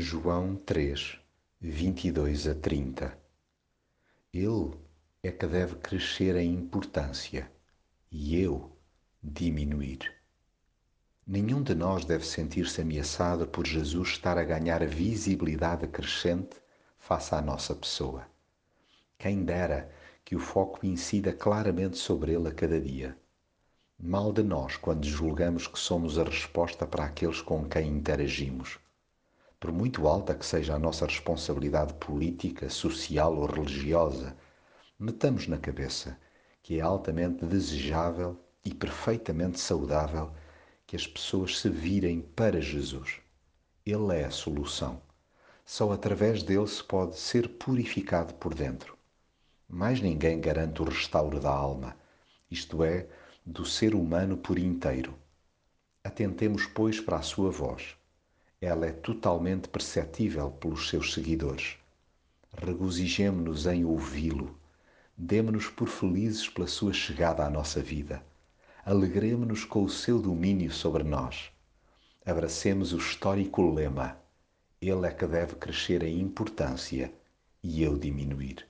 João 3, 22 a 30 Ele é que deve crescer em importância e eu diminuir. Nenhum de nós deve sentir-se ameaçado por Jesus estar a ganhar visibilidade crescente face à nossa pessoa. Quem dera que o foco incida claramente sobre ele a cada dia. Mal de nós quando julgamos que somos a resposta para aqueles com quem interagimos. Por muito alta que seja a nossa responsabilidade política, social ou religiosa, metamos na cabeça que é altamente desejável e perfeitamente saudável que as pessoas se virem para Jesus. Ele é a solução. Só através dele se pode ser purificado por dentro. Mais ninguém garante o restauro da alma, isto é, do ser humano por inteiro. Atentemos, pois, para a sua voz. Ela é totalmente perceptível pelos seus seguidores. Regozijemo-nos em ouvi-lo. Demo-nos por felizes pela sua chegada à nossa vida alegremos-nos com o seu domínio sobre nós. Abracemos o histórico lema: Ele é que deve crescer em importância e eu diminuir.